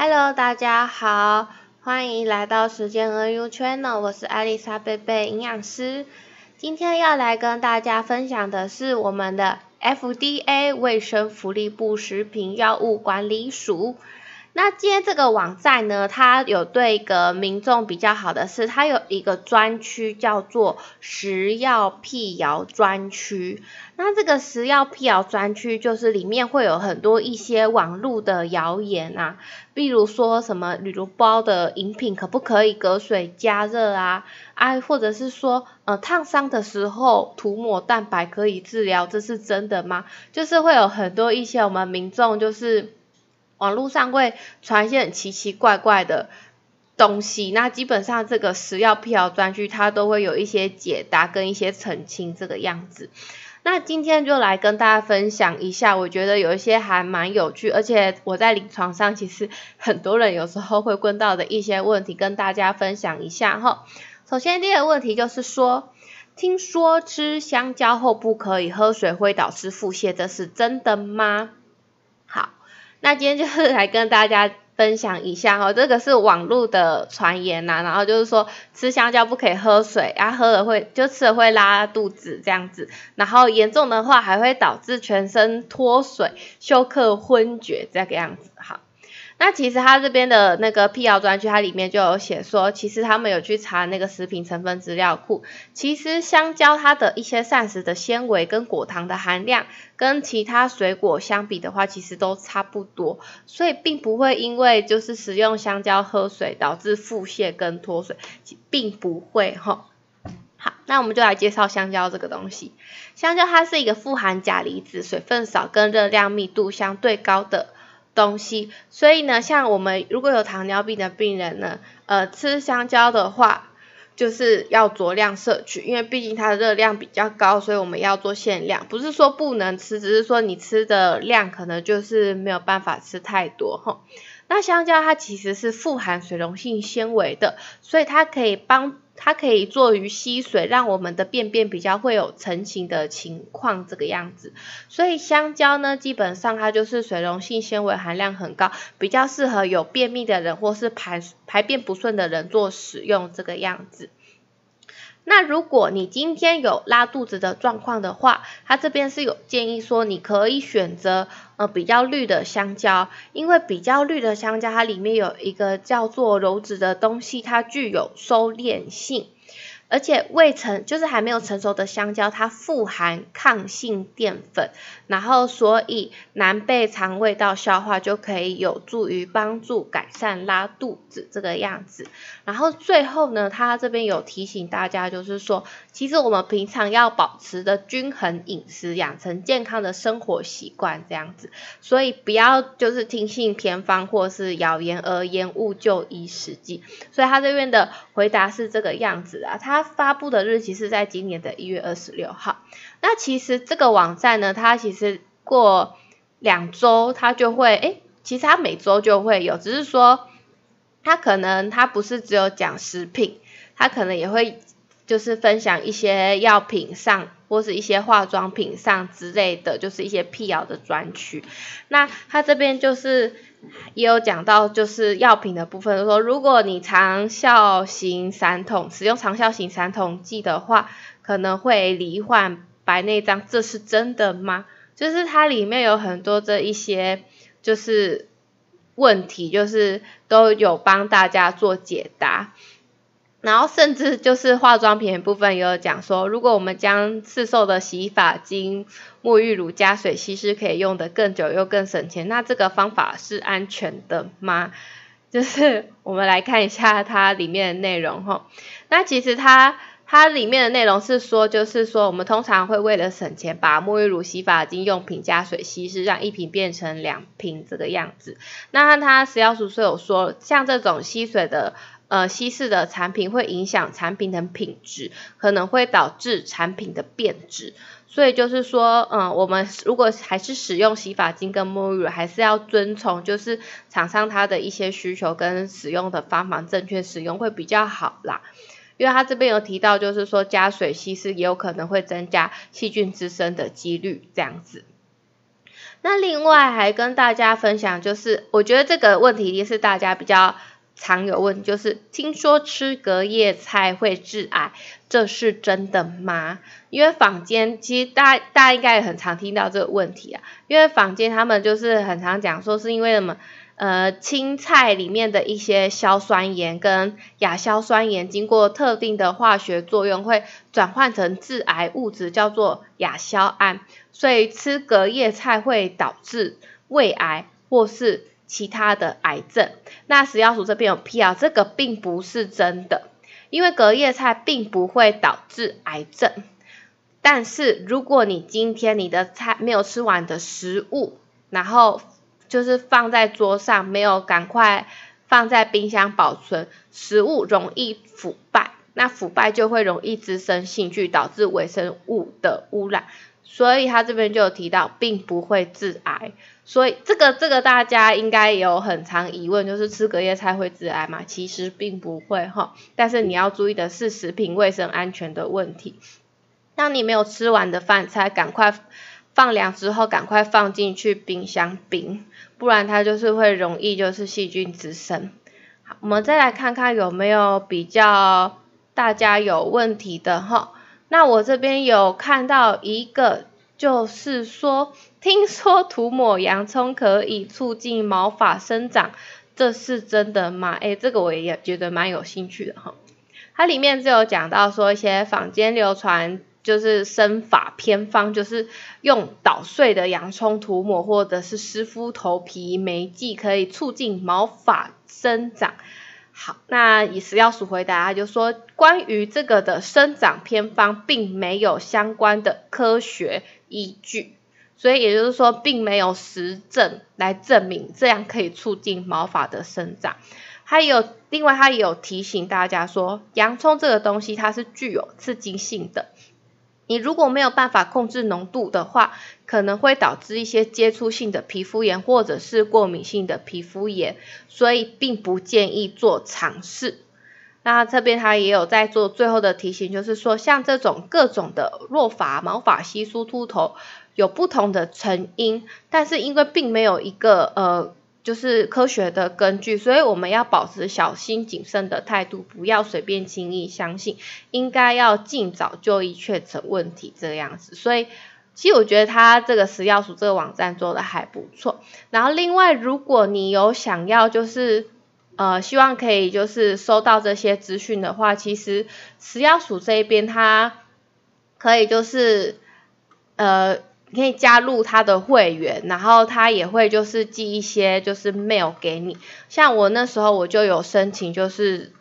Hello，大家好，欢迎来到时间 NU Channel，我是艾丽莎贝贝营养师。今天要来跟大家分享的是我们的 FDA 卫生福利部食品药物管理署。那今天这个网站呢，它有对一个民众比较好的是，它有一个专区叫做食药辟谣专区。那这个食药辟谣专区就是里面会有很多一些网络的谣言啊，比如说什么铝箩包的饮品可不可以隔水加热啊？啊，或者是说呃烫伤的时候涂抹蛋白可以治疗，这是真的吗？就是会有很多一些我们民众就是。网络上会传一些很奇奇怪怪的东西，那基本上这个食药辟谣专区它都会有一些解答跟一些澄清这个样子。那今天就来跟大家分享一下，我觉得有一些还蛮有趣，而且我在临床上其实很多人有时候会问到的一些问题，跟大家分享一下哈。首先第一个问题就是说，听说吃香蕉后不可以喝水会导致腹泻，这是真的吗？那今天就是来跟大家分享一下哦，这个是网络的传言呐，然后就是说吃香蕉不可以喝水，啊喝了会就吃了会拉肚子这样子，然后严重的话还会导致全身脱水、休克、昏厥这个样子，哈。那其实他这边的那个辟谣专区，它里面就有写说，其实他们有去查那个食品成分资料库，其实香蕉它的一些膳食的纤维跟果糖的含量，跟其他水果相比的话，其实都差不多，所以并不会因为就是食用香蕉喝水导致腹泻跟脱水，并不会哈。好，那我们就来介绍香蕉这个东西。香蕉它是一个富含钾离子、水分少跟热量密度相对高的。东西，所以呢，像我们如果有糖尿病的病人呢，呃，吃香蕉的话，就是要酌量摄取，因为毕竟它的热量比较高，所以我们要做限量，不是说不能吃，只是说你吃的量可能就是没有办法吃太多哈。那香蕉它其实是富含水溶性纤维的，所以它可以帮。它可以做于吸水，让我们的便便比较会有成型的情况，这个样子。所以香蕉呢，基本上它就是水溶性纤维含量很高，比较适合有便秘的人或是排排便不顺的人做使用，这个样子。那如果你今天有拉肚子的状况的话，它这边是有建议说，你可以选择呃比较绿的香蕉，因为比较绿的香蕉它里面有一个叫做鞣质的东西，它具有收敛性。而且未成就是还没有成熟的香蕉，它富含抗性淀粉，然后所以难被肠胃道消化，就可以有助于帮助改善拉肚子这个样子。然后最后呢，它这边有提醒大家，就是说，其实我们平常要保持的均衡饮食，养成健康的生活习惯这样子。所以不要就是听信偏方或是谣言而延误就医时机。所以他这边的回答是这个样子啊，他。它发布的日期是在今年的一月二十六号。那其实这个网站呢，它其实过两周它就会，诶，其实它每周就会有，只是说它可能它不是只有讲食品，它可能也会就是分享一些药品上或是一些化妆品上之类的，就是一些辟谣的专区。那它这边就是。也有讲到，就是药品的部分，说如果你长效型散瞳使用长效型散瞳剂的话，可能会罹患白内障，这是真的吗？就是它里面有很多这一些就是问题，就是都有帮大家做解答。然后甚至就是化妆品的部分也有讲说，如果我们将市售的洗发精、沐浴乳加水稀释，可以用得更久又更省钱，那这个方法是安全的吗？就是我们来看一下它里面的内容哈。那其实它它里面的内容是说，就是说我们通常会为了省钱，把沐浴乳、洗发精用品加水稀释，让一瓶变成两瓶这个样子。那它食药署是有说，像这种吸水的。呃，稀释的产品会影响产品的品质，可能会导致产品的变质。所以就是说，嗯、我们如果还是使用洗发精跟沐浴乳，还是要遵从就是厂商他的一些需求跟使用的方法，正确使用会比较好啦。因为他这边有提到，就是说加水稀释也有可能会增加细菌滋生的几率，这样子。那另外还跟大家分享，就是我觉得这个问题也是大家比较常有问，就是听说吃隔夜菜会致癌，这是真的吗？因为坊间其实大家大家应该也很常听到这个问题啊，因为坊间他们就是很常讲说是因为什么？呃，青菜里面的一些硝酸盐跟亚硝酸盐，经过特定的化学作用，会转换成致癌物质，叫做亚硝胺。所以吃隔夜菜会导致胃癌或是其他的癌症。那食药署这边有辟谣，这个并不是真的，因为隔夜菜并不会导致癌症。但是如果你今天你的菜没有吃完的食物，然后就是放在桌上，没有赶快放在冰箱保存，食物容易腐败，那腐败就会容易滋生细菌，导致微生物的污染。所以他这边就有提到，并不会致癌。所以这个这个大家应该有很常疑问，就是吃隔夜菜会致癌吗？其实并不会哈，但是你要注意的是食品卫生安全的问题。当你没有吃完的饭菜，赶快放凉之后，赶快放进去冰箱冰。不然它就是会容易就是细菌滋生。好，我们再来看看有没有比较大家有问题的哈。那我这边有看到一个，就是说，听说涂抹洋葱可以促进毛发生长，这是真的吗？诶，这个我也觉得蛮有兴趣的哈。它里面就有讲到说一些坊间流传。就是生发偏方，就是用捣碎的洋葱涂抹，或者是湿敷头皮，每剂可以促进毛发生长。好，那以食药署回答，他就说关于这个的生长偏方，并没有相关的科学依据，所以也就是说，并没有实证来证明这样可以促进毛发的生长。还有另外，他也有提醒大家说，洋葱这个东西它是具有刺激性的。你如果没有办法控制浓度的话，可能会导致一些接触性的皮肤炎或者是过敏性的皮肤炎，所以并不建议做尝试。那这边他也有在做最后的提醒，就是说像这种各种的落发、毛发稀疏、秃头，有不同的成因，但是因为并没有一个呃。就是科学的根据，所以我们要保持小心谨慎的态度，不要随便轻易相信，应该要尽早就医确诊问题这样子。所以，其实我觉得他这个食药署这个网站做的还不错。然后，另外如果你有想要就是呃希望可以就是收到这些资讯的话，其实食药署这一边它可以就是呃。可以加入他的会员，然后他也会就是寄一些就是 mail 给你。像我那时候我就有申请，就是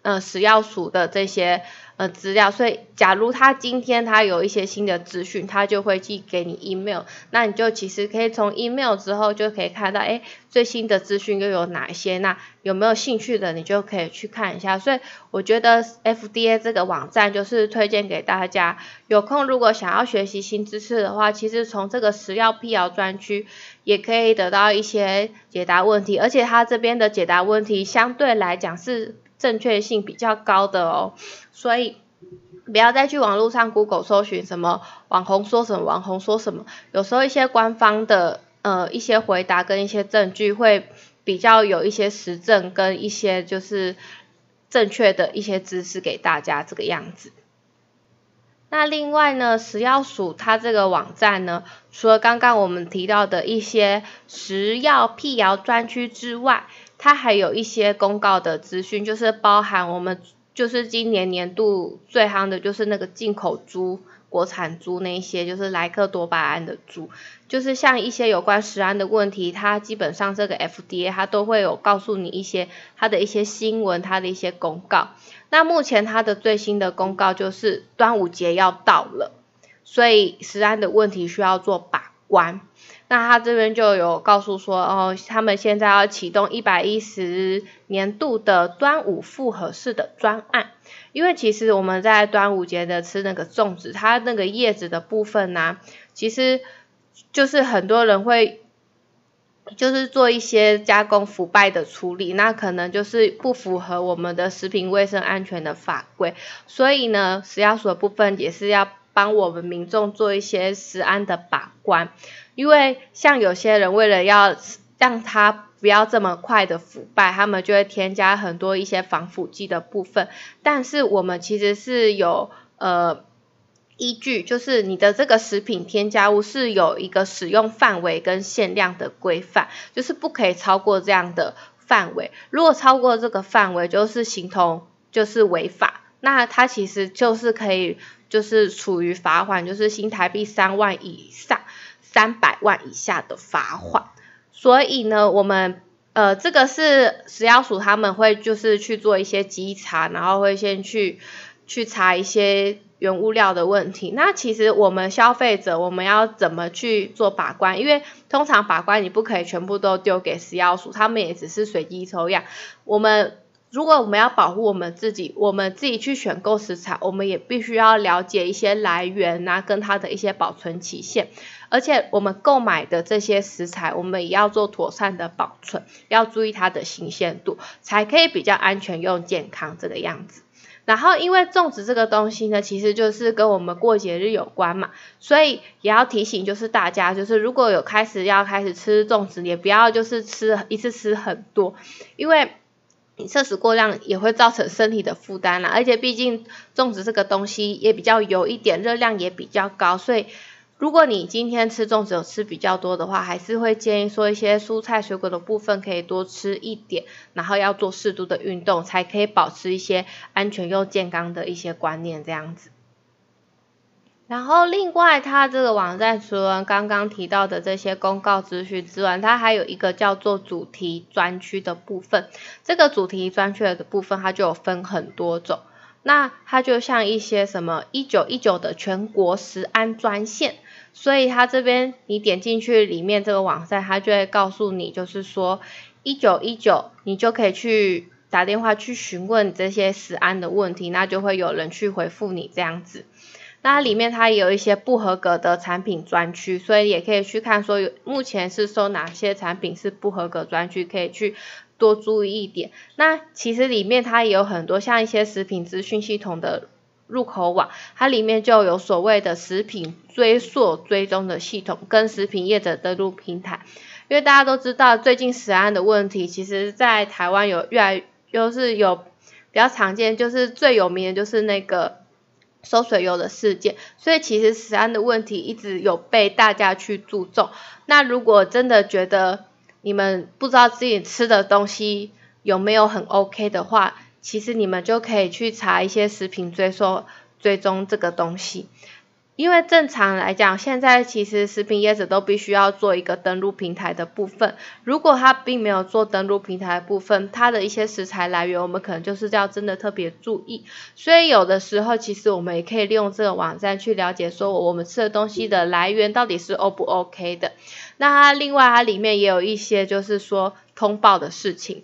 呃食药署的这些。呃，资料，所以假如他今天他有一些新的资讯，他就会寄给你 email，那你就其实可以从 email 之后就可以看到，哎，最新的资讯又有哪一些？那有没有兴趣的，你就可以去看一下。所以我觉得 FDA 这个网站就是推荐给大家，有空如果想要学习新知识的话，其实从这个食药辟谣专区也可以得到一些解答问题，而且他这边的解答问题相对来讲是。正确性比较高的哦，所以不要再去网络上 Google 搜寻什么网红说什么，网红说什么，有时候一些官方的呃一些回答跟一些证据会比较有一些实证跟一些就是正确的一些知识给大家这个样子。那另外呢，食药署它这个网站呢，除了刚刚我们提到的一些食药辟谣专区之外，它还有一些公告的资讯，就是包含我们就是今年年度最夯的，就是那个进口猪、国产猪那一些，就是莱克多巴胺的猪，就是像一些有关食安的问题，它基本上这个 FDA 它都会有告诉你一些它的一些新闻，它的一些公告。那目前它的最新的公告就是端午节要到了，所以食安的问题需要做把关。那他这边就有告诉说，哦，他们现在要启动一百一十年度的端午复合式的专案，因为其实我们在端午节的吃那个粽子，它那个叶子的部分呢、其实就是很多人会就是做一些加工腐败的处理，那可能就是不符合我们的食品卫生安全的法规，所以呢，食药署的部分也是要帮我们民众做一些食安的把关。因为像有些人为了要让它不要这么快的腐败，他们就会添加很多一些防腐剂的部分。但是我们其实是有呃依据，就是你的这个食品添加物是有一个使用范围跟限量的规范，就是不可以超过这样的范围。如果超过这个范围，就是形同就是违法，那它其实就是可以就是处于罚款，就是新台币三万以上三百万以下的罚款。所以呢，我们呃，这个是食药署他们会就是去做一些稽查，然后会先去去查一些原物料的问题。那其实我们消费者我们要怎么去做把关？因为通常把关你不可以全部都丢给食药署，他们也只是随机抽样。我们如果我们要保护我们自己，我们自己去选购食材，我们也必须要了解一些来源啊，跟它的一些保存期限。而且我们购买的这些食材，我们也要做妥善的保存，要注意它的新鲜度，才可以比较安全又健康这个样子。然后因为粽子这个东西呢，其实就是跟我们过节日有关嘛，所以也要提醒就是大家，就是如果有开始要开始吃粽子，也不要就是吃一次吃很多，因为。你摄食过量也会造成身体的负担啦，而且毕竟粽子这个东西也比较油一点，热量也比较高，所以如果你今天吃粽子有吃比较多的话，还是会建议说一些蔬菜水果的部分可以多吃一点，然后要做适度的运动，才可以保持一些安全又健康的一些观念这样子。然后另外，它这个网站除了刚刚提到的这些公告资讯之外，它还有一个叫做主题专区的部分。这个主题专区的部分，它就有分很多种。那它就像一些什么一九一九的全国食安专线，所以它这边你点进去里面这个网站，它就会告诉你，就是说一九一九，你就可以去打电话去询问这些食安的问题，那就会有人去回复你这样子。那里面它也有一些不合格的产品专区，所以也可以去看说有目前是说哪些产品是不合格专区，可以去多注意一点。那其实里面它也有很多像一些食品资讯系统的入口网，它里面就有所谓的食品追溯追踪的系统跟食品业者登录平台。因为大家都知道最近食安的问题，其实在台湾有越来就是有比较常见，就是最有名的就是那个。收水油的事件，所以其实食安的问题一直有被大家去注重。那如果真的觉得你们不知道自己吃的东西有没有很 OK 的话，其实你们就可以去查一些食品追溯追踪这个东西。因为正常来讲，现在其实食品业者都必须要做一个登录平台的部分。如果他并没有做登录平台的部分，他的一些食材来源，我们可能就是要真的特别注意。所以有的时候，其实我们也可以利用这个网站去了解，说我们吃的东西的来源到底是 O 不 OK 的。那它另外它里面也有一些就是说通报的事情。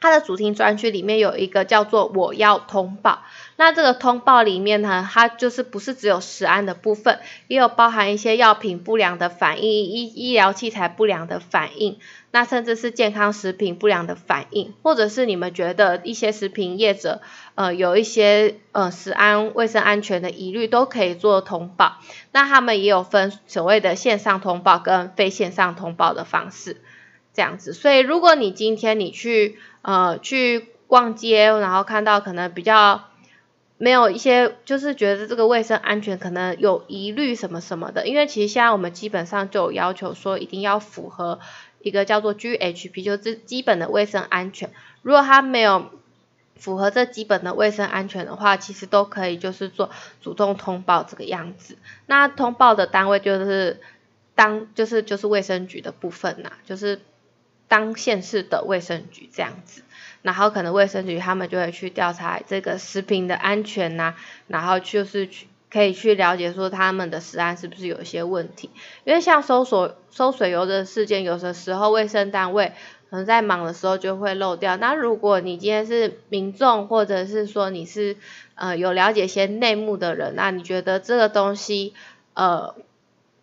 它的主题专区里面有一个叫做“我要通报”，那这个通报里面呢，它就是不是只有食安的部分，也有包含一些药品不良的反应、医医疗器材不良的反应，那甚至是健康食品不良的反应，或者是你们觉得一些食品业者呃有一些呃食安卫生安全的疑虑，都可以做通报。那他们也有分所谓的线上通报跟非线上通报的方式。这样子，所以如果你今天你去呃去逛街，然后看到可能比较没有一些，就是觉得这个卫生安全可能有疑虑什么什么的，因为其实现在我们基本上就有要求说一定要符合一个叫做 GHP，就是基本的卫生安全。如果它没有符合这基本的卫生安全的话，其实都可以就是做主动通报这个样子。那通报的单位就是当就是就是卫生局的部分呐，就是。当县市的卫生局这样子，然后可能卫生局他们就会去调查这个食品的安全呐、然后就是去可以去了解说他们的食安是不是有一些问题，因为像搜索收水油的事件，有的时候卫生单位可能在忙的时候就会漏掉。那如果你今天是民众，或者是说你是呃有了解些内幕的人，那你觉得这个东西呃。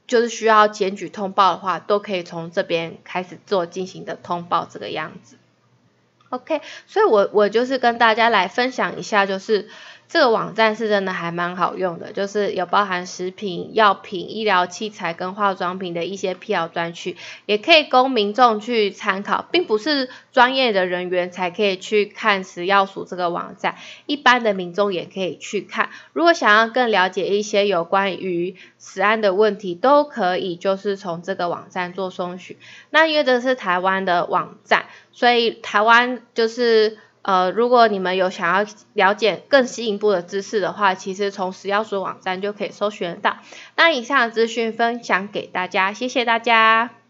就是需要检举通报的话，都可以从这边开始做进行的通报这个样子。OK，所以我我就是跟大家来分享一下，就是这个网站是真的还蛮好用的，就是有包含食品、药品、医疗器材跟化妆品的一些辟谣专区，也可以供民众去参考，并不是专业的人员才可以去看食药署这个网站，一般的民众也可以去看。如果想要更了解一些有关于食安的问题，都可以就是从这个网站做搜寻。那因为这是台湾的网站，所以台湾就是。呃，如果你们有想要了解更进一步的知识的话，其实从食药署网站就可以搜寻到。那以上的资讯分享给大家，谢谢大家。